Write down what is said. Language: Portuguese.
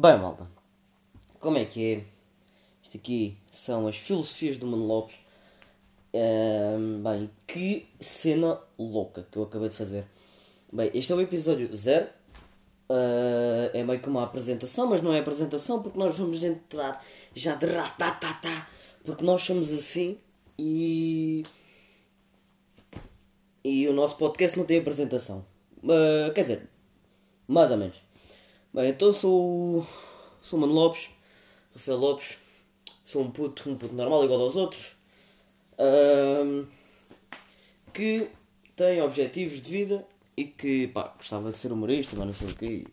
Bem, malta, como é que é? Isto aqui são as filosofias do Mano Lopes. Ahm, bem, que cena louca que eu acabei de fazer. Bem, este é o episódio 0. é meio que uma apresentação, mas não é apresentação porque nós vamos entrar já de ratatatá. Porque nós somos assim e. E o nosso podcast não tem apresentação. Ah, quer dizer, mais ou menos. Bem, então sou. Sou Mano Lopes, Rafael Lopes. Sou um puto, um puto normal igual aos outros. Ahm, que tem objetivos de vida e que pá, gostava de ser humorista, mas não sei o quê.